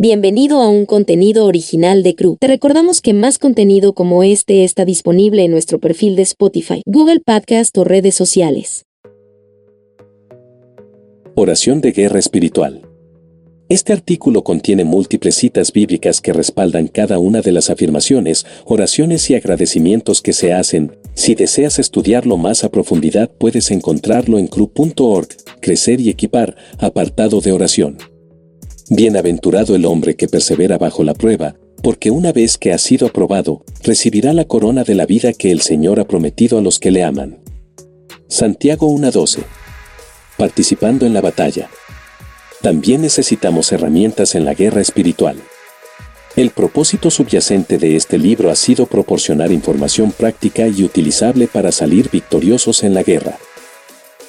Bienvenido a un contenido original de Crew. Te recordamos que más contenido como este está disponible en nuestro perfil de Spotify, Google Podcast o redes sociales. Oración de guerra espiritual. Este artículo contiene múltiples citas bíblicas que respaldan cada una de las afirmaciones, oraciones y agradecimientos que se hacen. Si deseas estudiarlo más a profundidad puedes encontrarlo en cru.org, Crecer y Equipar, apartado de oración. Bienaventurado el hombre que persevera bajo la prueba, porque una vez que ha sido aprobado, recibirá la corona de la vida que el Señor ha prometido a los que le aman. Santiago 1.12. Participando en la batalla. También necesitamos herramientas en la guerra espiritual. El propósito subyacente de este libro ha sido proporcionar información práctica y utilizable para salir victoriosos en la guerra.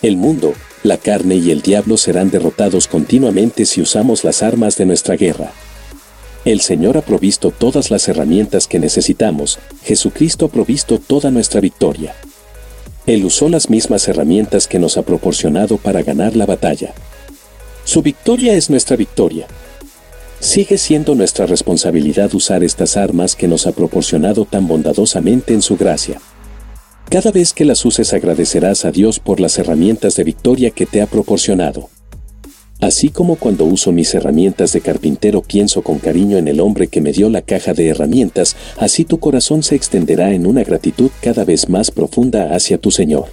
El mundo, la carne y el diablo serán derrotados continuamente si usamos las armas de nuestra guerra. El Señor ha provisto todas las herramientas que necesitamos, Jesucristo ha provisto toda nuestra victoria. Él usó las mismas herramientas que nos ha proporcionado para ganar la batalla. Su victoria es nuestra victoria. Sigue siendo nuestra responsabilidad usar estas armas que nos ha proporcionado tan bondadosamente en su gracia. Cada vez que las uses agradecerás a Dios por las herramientas de victoria que te ha proporcionado. Así como cuando uso mis herramientas de carpintero pienso con cariño en el hombre que me dio la caja de herramientas, así tu corazón se extenderá en una gratitud cada vez más profunda hacia tu Señor.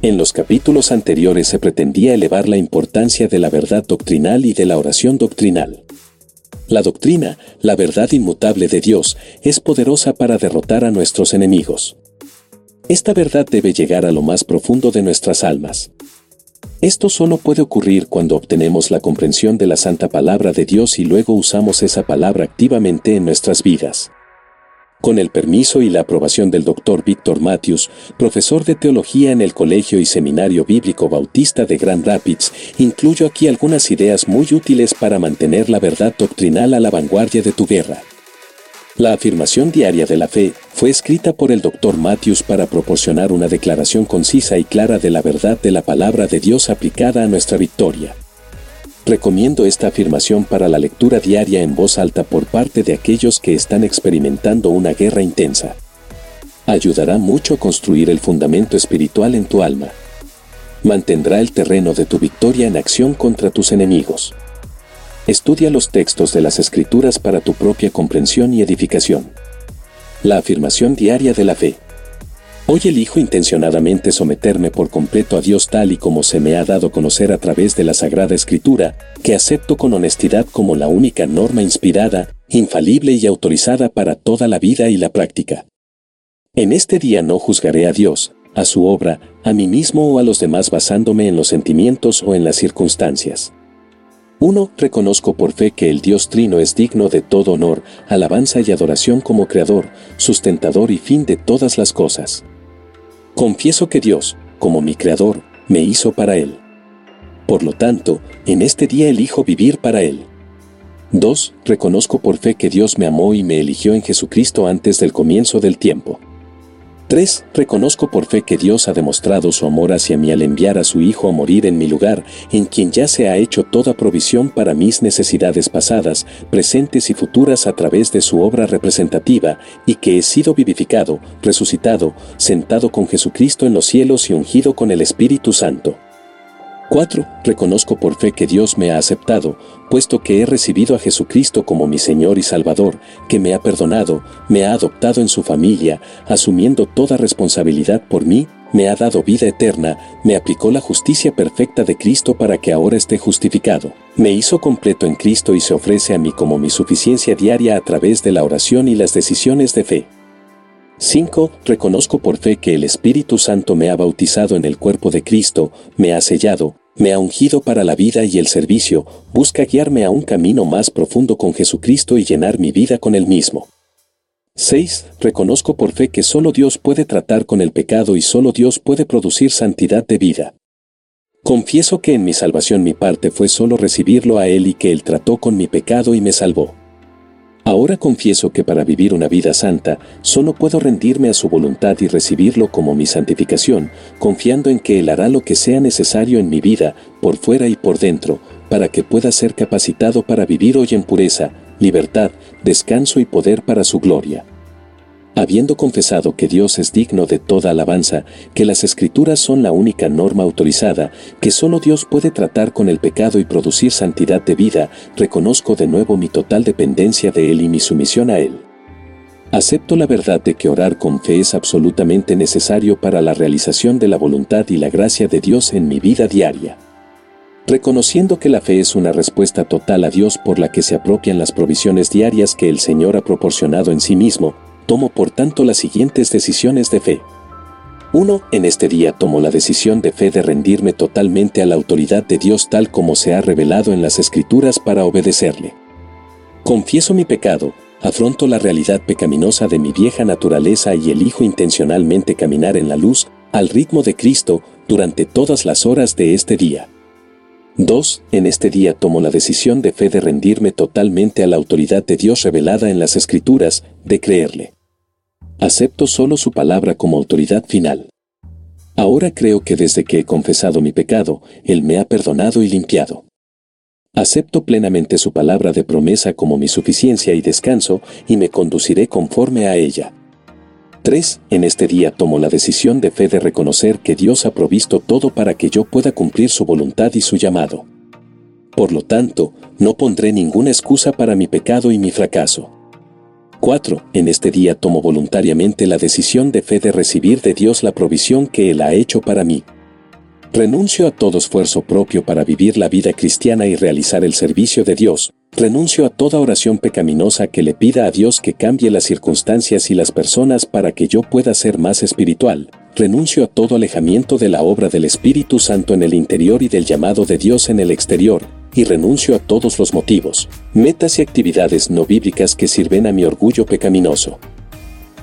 En los capítulos anteriores se pretendía elevar la importancia de la verdad doctrinal y de la oración doctrinal. La doctrina, la verdad inmutable de Dios, es poderosa para derrotar a nuestros enemigos. Esta verdad debe llegar a lo más profundo de nuestras almas. Esto solo puede ocurrir cuando obtenemos la comprensión de la santa palabra de Dios y luego usamos esa palabra activamente en nuestras vidas. Con el permiso y la aprobación del Dr. Víctor Matthews, profesor de teología en el Colegio y Seminario Bíblico Bautista de Grand Rapids, incluyo aquí algunas ideas muy útiles para mantener la verdad doctrinal a la vanguardia de tu guerra. La afirmación diaria de la fe fue escrita por el Dr. Matthews para proporcionar una declaración concisa y clara de la verdad de la palabra de Dios aplicada a nuestra victoria. Recomiendo esta afirmación para la lectura diaria en voz alta por parte de aquellos que están experimentando una guerra intensa. Ayudará mucho a construir el fundamento espiritual en tu alma. Mantendrá el terreno de tu victoria en acción contra tus enemigos. Estudia los textos de las Escrituras para tu propia comprensión y edificación. La afirmación diaria de la fe. Hoy elijo intencionadamente someterme por completo a Dios tal y como se me ha dado conocer a través de la Sagrada Escritura, que acepto con honestidad como la única norma inspirada, infalible y autorizada para toda la vida y la práctica. En este día no juzgaré a Dios, a su obra, a mí mismo o a los demás basándome en los sentimientos o en las circunstancias. 1. Reconozco por fe que el Dios Trino es digno de todo honor, alabanza y adoración como Creador, sustentador y fin de todas las cosas. Confieso que Dios, como mi Creador, me hizo para Él. Por lo tanto, en este día elijo vivir para Él. 2. Reconozco por fe que Dios me amó y me eligió en Jesucristo antes del comienzo del tiempo. 3. Reconozco por fe que Dios ha demostrado su amor hacia mí al enviar a su Hijo a morir en mi lugar, en quien ya se ha hecho toda provisión para mis necesidades pasadas, presentes y futuras a través de su obra representativa, y que he sido vivificado, resucitado, sentado con Jesucristo en los cielos y ungido con el Espíritu Santo. 4. Reconozco por fe que Dios me ha aceptado, puesto que he recibido a Jesucristo como mi Señor y Salvador, que me ha perdonado, me ha adoptado en su familia, asumiendo toda responsabilidad por mí, me ha dado vida eterna, me aplicó la justicia perfecta de Cristo para que ahora esté justificado, me hizo completo en Cristo y se ofrece a mí como mi suficiencia diaria a través de la oración y las decisiones de fe. 5. Reconozco por fe que el Espíritu Santo me ha bautizado en el cuerpo de Cristo, me ha sellado, me ha ungido para la vida y el servicio, busca guiarme a un camino más profundo con Jesucristo y llenar mi vida con Él mismo. 6. Reconozco por fe que solo Dios puede tratar con el pecado y solo Dios puede producir santidad de vida. Confieso que en mi salvación mi parte fue solo recibirlo a Él y que Él trató con mi pecado y me salvó. Ahora confieso que para vivir una vida santa, solo puedo rendirme a su voluntad y recibirlo como mi santificación, confiando en que Él hará lo que sea necesario en mi vida, por fuera y por dentro, para que pueda ser capacitado para vivir hoy en pureza, libertad, descanso y poder para su gloria. Habiendo confesado que Dios es digno de toda alabanza, que las escrituras son la única norma autorizada, que solo Dios puede tratar con el pecado y producir santidad de vida, reconozco de nuevo mi total dependencia de Él y mi sumisión a Él. Acepto la verdad de que orar con fe es absolutamente necesario para la realización de la voluntad y la gracia de Dios en mi vida diaria. Reconociendo que la fe es una respuesta total a Dios por la que se apropian las provisiones diarias que el Señor ha proporcionado en sí mismo, tomo por tanto las siguientes decisiones de fe. 1. En este día tomo la decisión de fe de rendirme totalmente a la autoridad de Dios tal como se ha revelado en las Escrituras para obedecerle. Confieso mi pecado, afronto la realidad pecaminosa de mi vieja naturaleza y elijo intencionalmente caminar en la luz, al ritmo de Cristo, durante todas las horas de este día. 2. En este día tomo la decisión de fe de rendirme totalmente a la autoridad de Dios revelada en las Escrituras, de creerle. Acepto solo su palabra como autoridad final. Ahora creo que desde que he confesado mi pecado, Él me ha perdonado y limpiado. Acepto plenamente su palabra de promesa como mi suficiencia y descanso y me conduciré conforme a ella. 3. En este día tomo la decisión de fe de reconocer que Dios ha provisto todo para que yo pueda cumplir su voluntad y su llamado. Por lo tanto, no pondré ninguna excusa para mi pecado y mi fracaso. 4. En este día tomo voluntariamente la decisión de fe de recibir de Dios la provisión que Él ha hecho para mí. Renuncio a todo esfuerzo propio para vivir la vida cristiana y realizar el servicio de Dios. Renuncio a toda oración pecaminosa que le pida a Dios que cambie las circunstancias y las personas para que yo pueda ser más espiritual. Renuncio a todo alejamiento de la obra del Espíritu Santo en el interior y del llamado de Dios en el exterior. Y renuncio a todos los motivos, metas y actividades no bíblicas que sirven a mi orgullo pecaminoso.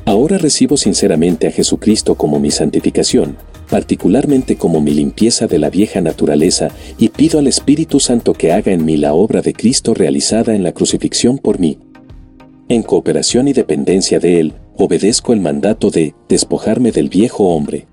Ahora recibo sinceramente a Jesucristo como mi santificación, particularmente como mi limpieza de la vieja naturaleza, y pido al Espíritu Santo que haga en mí la obra de Cristo realizada en la crucifixión por mí. En cooperación y dependencia de Él, obedezco el mandato de despojarme del viejo hombre.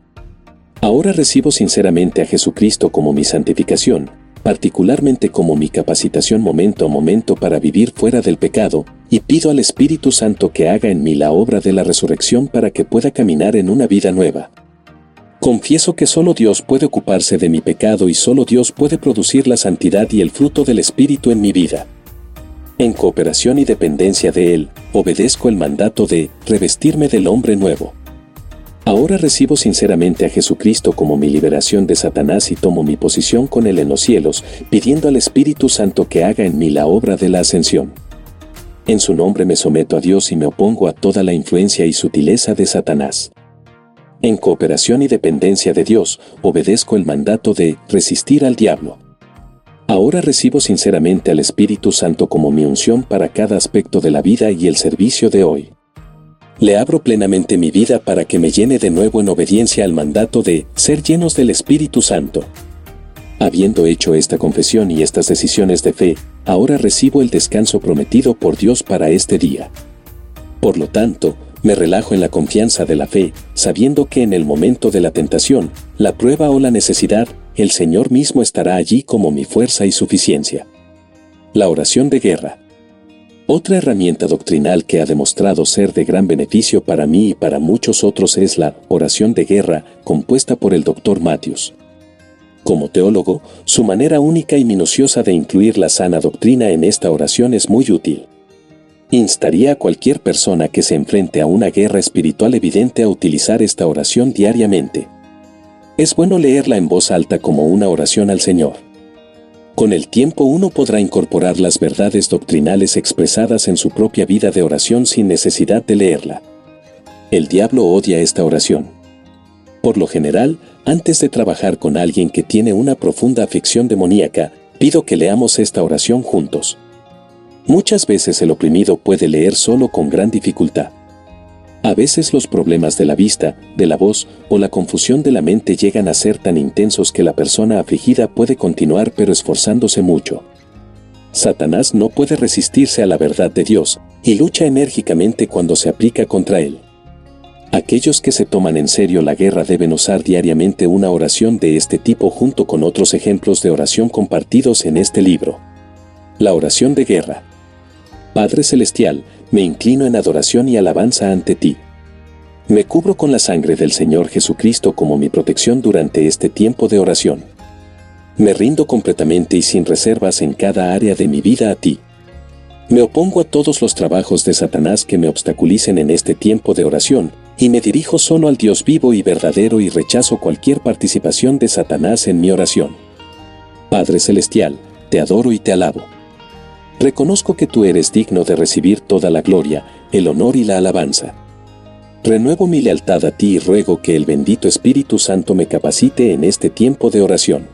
Ahora recibo sinceramente a Jesucristo como mi santificación, particularmente como mi capacitación momento a momento para vivir fuera del pecado, y pido al Espíritu Santo que haga en mí la obra de la resurrección para que pueda caminar en una vida nueva. Confieso que solo Dios puede ocuparse de mi pecado y solo Dios puede producir la santidad y el fruto del Espíritu en mi vida. En cooperación y dependencia de Él, obedezco el mandato de revestirme del hombre nuevo. Ahora recibo sinceramente a Jesucristo como mi liberación de Satanás y tomo mi posición con Él en los cielos, pidiendo al Espíritu Santo que haga en mí la obra de la ascensión. En su nombre me someto a Dios y me opongo a toda la influencia y sutileza de Satanás. En cooperación y dependencia de Dios, obedezco el mandato de resistir al diablo. Ahora recibo sinceramente al Espíritu Santo como mi unción para cada aspecto de la vida y el servicio de hoy. Le abro plenamente mi vida para que me llene de nuevo en obediencia al mandato de ser llenos del Espíritu Santo. Habiendo hecho esta confesión y estas decisiones de fe, ahora recibo el descanso prometido por Dios para este día. Por lo tanto, me relajo en la confianza de la fe, sabiendo que en el momento de la tentación, la prueba o la necesidad, el Señor mismo estará allí como mi fuerza y suficiencia. La oración de guerra. Otra herramienta doctrinal que ha demostrado ser de gran beneficio para mí y para muchos otros es la oración de guerra, compuesta por el Dr. Matthews. Como teólogo, su manera única y minuciosa de incluir la sana doctrina en esta oración es muy útil. Instaría a cualquier persona que se enfrente a una guerra espiritual evidente a utilizar esta oración diariamente. Es bueno leerla en voz alta como una oración al Señor. Con el tiempo uno podrá incorporar las verdades doctrinales expresadas en su propia vida de oración sin necesidad de leerla. El diablo odia esta oración. Por lo general, antes de trabajar con alguien que tiene una profunda afección demoníaca, pido que leamos esta oración juntos. Muchas veces el oprimido puede leer solo con gran dificultad. A veces los problemas de la vista, de la voz o la confusión de la mente llegan a ser tan intensos que la persona afligida puede continuar pero esforzándose mucho. Satanás no puede resistirse a la verdad de Dios y lucha enérgicamente cuando se aplica contra él. Aquellos que se toman en serio la guerra deben usar diariamente una oración de este tipo junto con otros ejemplos de oración compartidos en este libro. La oración de guerra. Padre Celestial, me inclino en adoración y alabanza ante ti. Me cubro con la sangre del Señor Jesucristo como mi protección durante este tiempo de oración. Me rindo completamente y sin reservas en cada área de mi vida a ti. Me opongo a todos los trabajos de Satanás que me obstaculicen en este tiempo de oración, y me dirijo solo al Dios vivo y verdadero y rechazo cualquier participación de Satanás en mi oración. Padre Celestial, te adoro y te alabo. Reconozco que tú eres digno de recibir toda la gloria, el honor y la alabanza. Renuevo mi lealtad a ti y ruego que el bendito Espíritu Santo me capacite en este tiempo de oración.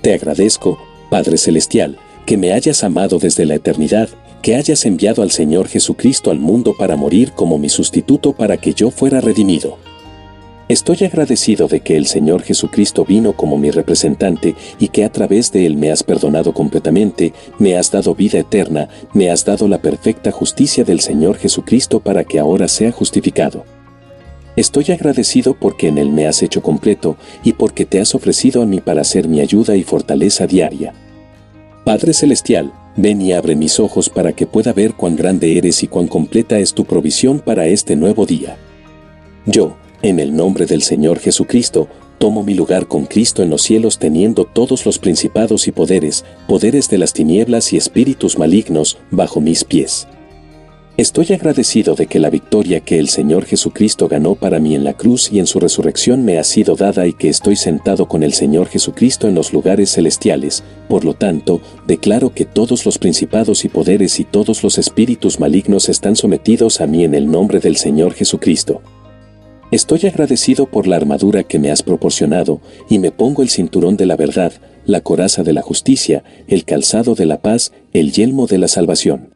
Te agradezco, Padre Celestial, que me hayas amado desde la eternidad, que hayas enviado al Señor Jesucristo al mundo para morir como mi sustituto para que yo fuera redimido. Estoy agradecido de que el Señor Jesucristo vino como mi representante y que a través de Él me has perdonado completamente, me has dado vida eterna, me has dado la perfecta justicia del Señor Jesucristo para que ahora sea justificado. Estoy agradecido porque en Él me has hecho completo y porque te has ofrecido a mí para ser mi ayuda y fortaleza diaria. Padre Celestial, ven y abre mis ojos para que pueda ver cuán grande eres y cuán completa es tu provisión para este nuevo día. Yo, en el nombre del Señor Jesucristo, tomo mi lugar con Cristo en los cielos teniendo todos los principados y poderes, poderes de las tinieblas y espíritus malignos, bajo mis pies. Estoy agradecido de que la victoria que el Señor Jesucristo ganó para mí en la cruz y en su resurrección me ha sido dada y que estoy sentado con el Señor Jesucristo en los lugares celestiales, por lo tanto, declaro que todos los principados y poderes y todos los espíritus malignos están sometidos a mí en el nombre del Señor Jesucristo. Estoy agradecido por la armadura que me has proporcionado, y me pongo el cinturón de la verdad, la coraza de la justicia, el calzado de la paz, el yelmo de la salvación.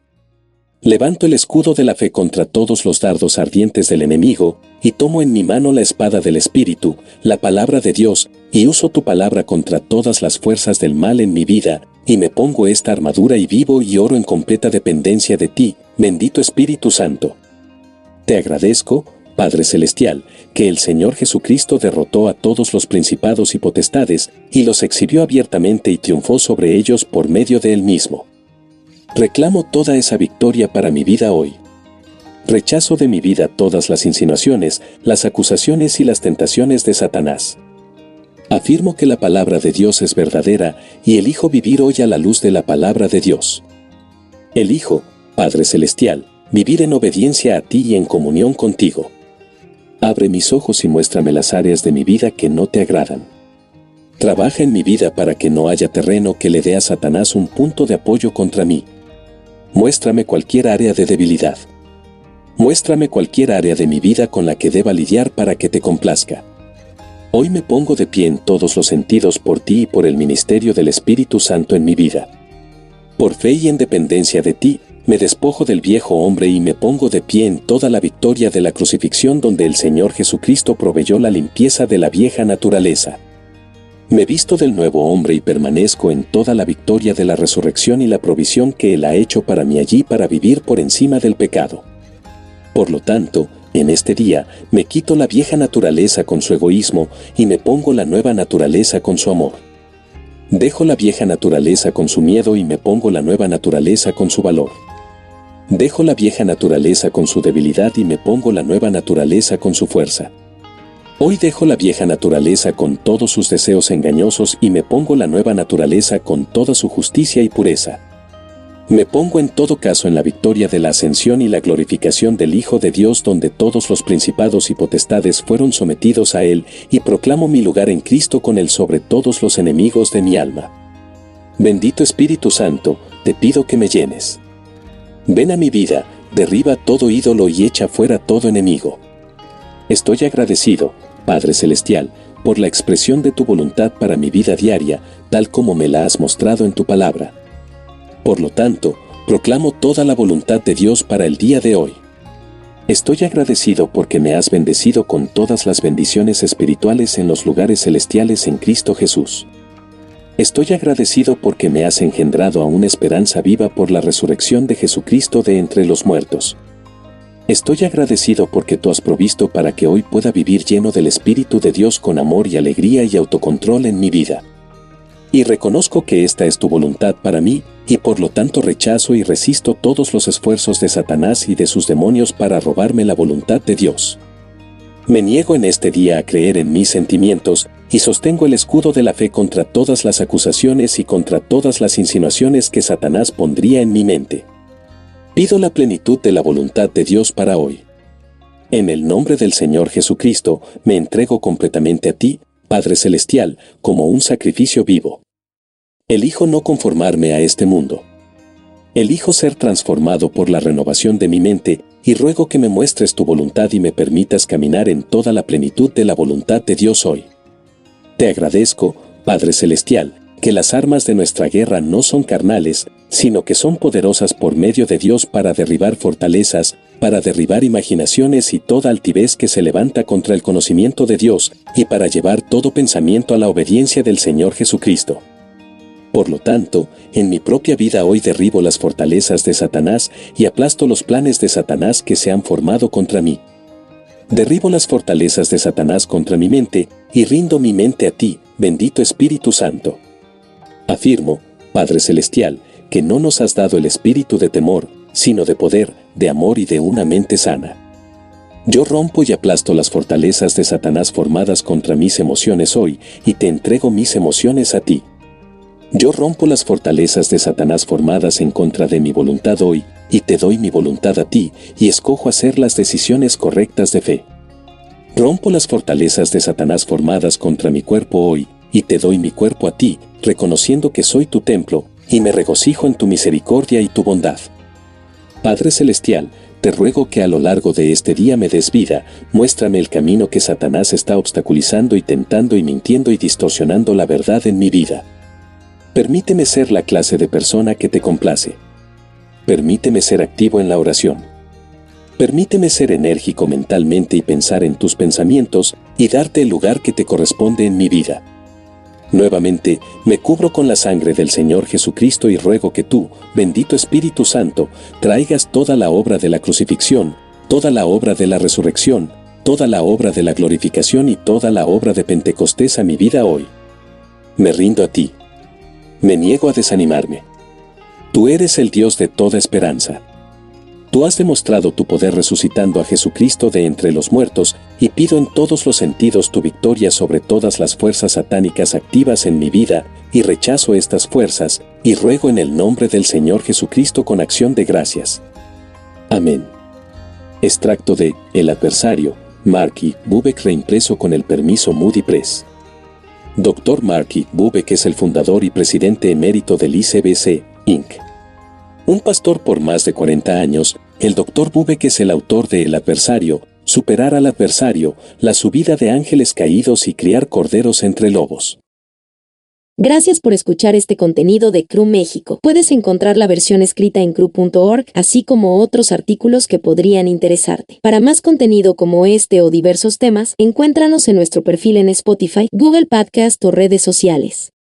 Levanto el escudo de la fe contra todos los dardos ardientes del enemigo, y tomo en mi mano la espada del Espíritu, la palabra de Dios, y uso tu palabra contra todas las fuerzas del mal en mi vida, y me pongo esta armadura y vivo y oro en completa dependencia de ti, bendito Espíritu Santo. Te agradezco, Padre Celestial, que el Señor Jesucristo derrotó a todos los principados y potestades, y los exhibió abiertamente y triunfó sobre ellos por medio de él mismo. Reclamo toda esa victoria para mi vida hoy. Rechazo de mi vida todas las insinuaciones, las acusaciones y las tentaciones de Satanás. Afirmo que la palabra de Dios es verdadera y elijo vivir hoy a la luz de la palabra de Dios. Elijo, Padre Celestial, vivir en obediencia a ti y en comunión contigo. Abre mis ojos y muéstrame las áreas de mi vida que no te agradan. Trabaja en mi vida para que no haya terreno que le dé a Satanás un punto de apoyo contra mí. Muéstrame cualquier área de debilidad. Muéstrame cualquier área de mi vida con la que deba lidiar para que te complazca. Hoy me pongo de pie en todos los sentidos por ti y por el ministerio del Espíritu Santo en mi vida. Por fe y en dependencia de ti, me despojo del viejo hombre y me pongo de pie en toda la victoria de la crucifixión donde el Señor Jesucristo proveyó la limpieza de la vieja naturaleza. Me visto del nuevo hombre y permanezco en toda la victoria de la resurrección y la provisión que Él ha hecho para mí allí para vivir por encima del pecado. Por lo tanto, en este día me quito la vieja naturaleza con su egoísmo y me pongo la nueva naturaleza con su amor. Dejo la vieja naturaleza con su miedo y me pongo la nueva naturaleza con su valor. Dejo la vieja naturaleza con su debilidad y me pongo la nueva naturaleza con su fuerza. Hoy dejo la vieja naturaleza con todos sus deseos engañosos y me pongo la nueva naturaleza con toda su justicia y pureza. Me pongo en todo caso en la victoria de la ascensión y la glorificación del Hijo de Dios donde todos los principados y potestades fueron sometidos a Él y proclamo mi lugar en Cristo con Él sobre todos los enemigos de mi alma. Bendito Espíritu Santo, te pido que me llenes. Ven a mi vida, derriba todo ídolo y echa fuera todo enemigo. Estoy agradecido, Padre Celestial, por la expresión de tu voluntad para mi vida diaria, tal como me la has mostrado en tu palabra. Por lo tanto, proclamo toda la voluntad de Dios para el día de hoy. Estoy agradecido porque me has bendecido con todas las bendiciones espirituales en los lugares celestiales en Cristo Jesús. Estoy agradecido porque me has engendrado a una esperanza viva por la resurrección de Jesucristo de entre los muertos. Estoy agradecido porque tú has provisto para que hoy pueda vivir lleno del Espíritu de Dios con amor y alegría y autocontrol en mi vida. Y reconozco que esta es tu voluntad para mí, y por lo tanto rechazo y resisto todos los esfuerzos de Satanás y de sus demonios para robarme la voluntad de Dios. Me niego en este día a creer en mis sentimientos, y sostengo el escudo de la fe contra todas las acusaciones y contra todas las insinuaciones que Satanás pondría en mi mente. Pido la plenitud de la voluntad de Dios para hoy. En el nombre del Señor Jesucristo, me entrego completamente a ti, Padre Celestial, como un sacrificio vivo. Elijo no conformarme a este mundo. Elijo ser transformado por la renovación de mi mente y ruego que me muestres tu voluntad y me permitas caminar en toda la plenitud de la voluntad de Dios hoy. Te agradezco, Padre Celestial, que las armas de nuestra guerra no son carnales, sino que son poderosas por medio de Dios para derribar fortalezas, para derribar imaginaciones y toda altivez que se levanta contra el conocimiento de Dios, y para llevar todo pensamiento a la obediencia del Señor Jesucristo. Por lo tanto, en mi propia vida hoy derribo las fortalezas de Satanás y aplasto los planes de Satanás que se han formado contra mí. Derribo las fortalezas de Satanás contra mi mente y rindo mi mente a ti, bendito Espíritu Santo. Afirmo, Padre Celestial, que no nos has dado el espíritu de temor, sino de poder, de amor y de una mente sana. Yo rompo y aplasto las fortalezas de Satanás formadas contra mis emociones hoy, y te entrego mis emociones a ti. Yo rompo las fortalezas de Satanás formadas en contra de mi voluntad hoy, y te doy mi voluntad a ti, y escojo hacer las decisiones correctas de fe. Rompo las fortalezas de Satanás formadas contra mi cuerpo hoy, y te doy mi cuerpo a ti, reconociendo que soy tu templo, y me regocijo en tu misericordia y tu bondad. Padre Celestial, te ruego que a lo largo de este día me des vida, muéstrame el camino que Satanás está obstaculizando y tentando y mintiendo y distorsionando la verdad en mi vida. Permíteme ser la clase de persona que te complace. Permíteme ser activo en la oración. Permíteme ser enérgico mentalmente y pensar en tus pensamientos y darte el lugar que te corresponde en mi vida. Nuevamente, me cubro con la sangre del Señor Jesucristo y ruego que tú, bendito Espíritu Santo, traigas toda la obra de la crucifixión, toda la obra de la resurrección, toda la obra de la glorificación y toda la obra de Pentecostés a mi vida hoy. Me rindo a ti. Me niego a desanimarme. Tú eres el Dios de toda esperanza. Tú has demostrado tu poder resucitando a Jesucristo de entre los muertos, y pido en todos los sentidos tu victoria sobre todas las fuerzas satánicas activas en mi vida, y rechazo estas fuerzas, y ruego en el nombre del Señor Jesucristo con acción de gracias. Amén. Extracto de El adversario, Marky Bubeck reimpreso con el permiso Moody Press. Dr. Marky Bubeck es el fundador y presidente emérito del ICBC, Inc. Un pastor por más de 40 años, el Dr. Bubeck es el autor de El adversario, Superar al adversario, la subida de ángeles caídos y criar corderos entre lobos. Gracias por escuchar este contenido de CRU México. Puedes encontrar la versión escrita en cru.org, así como otros artículos que podrían interesarte. Para más contenido como este o diversos temas, encuéntranos en nuestro perfil en Spotify, Google Podcast o redes sociales.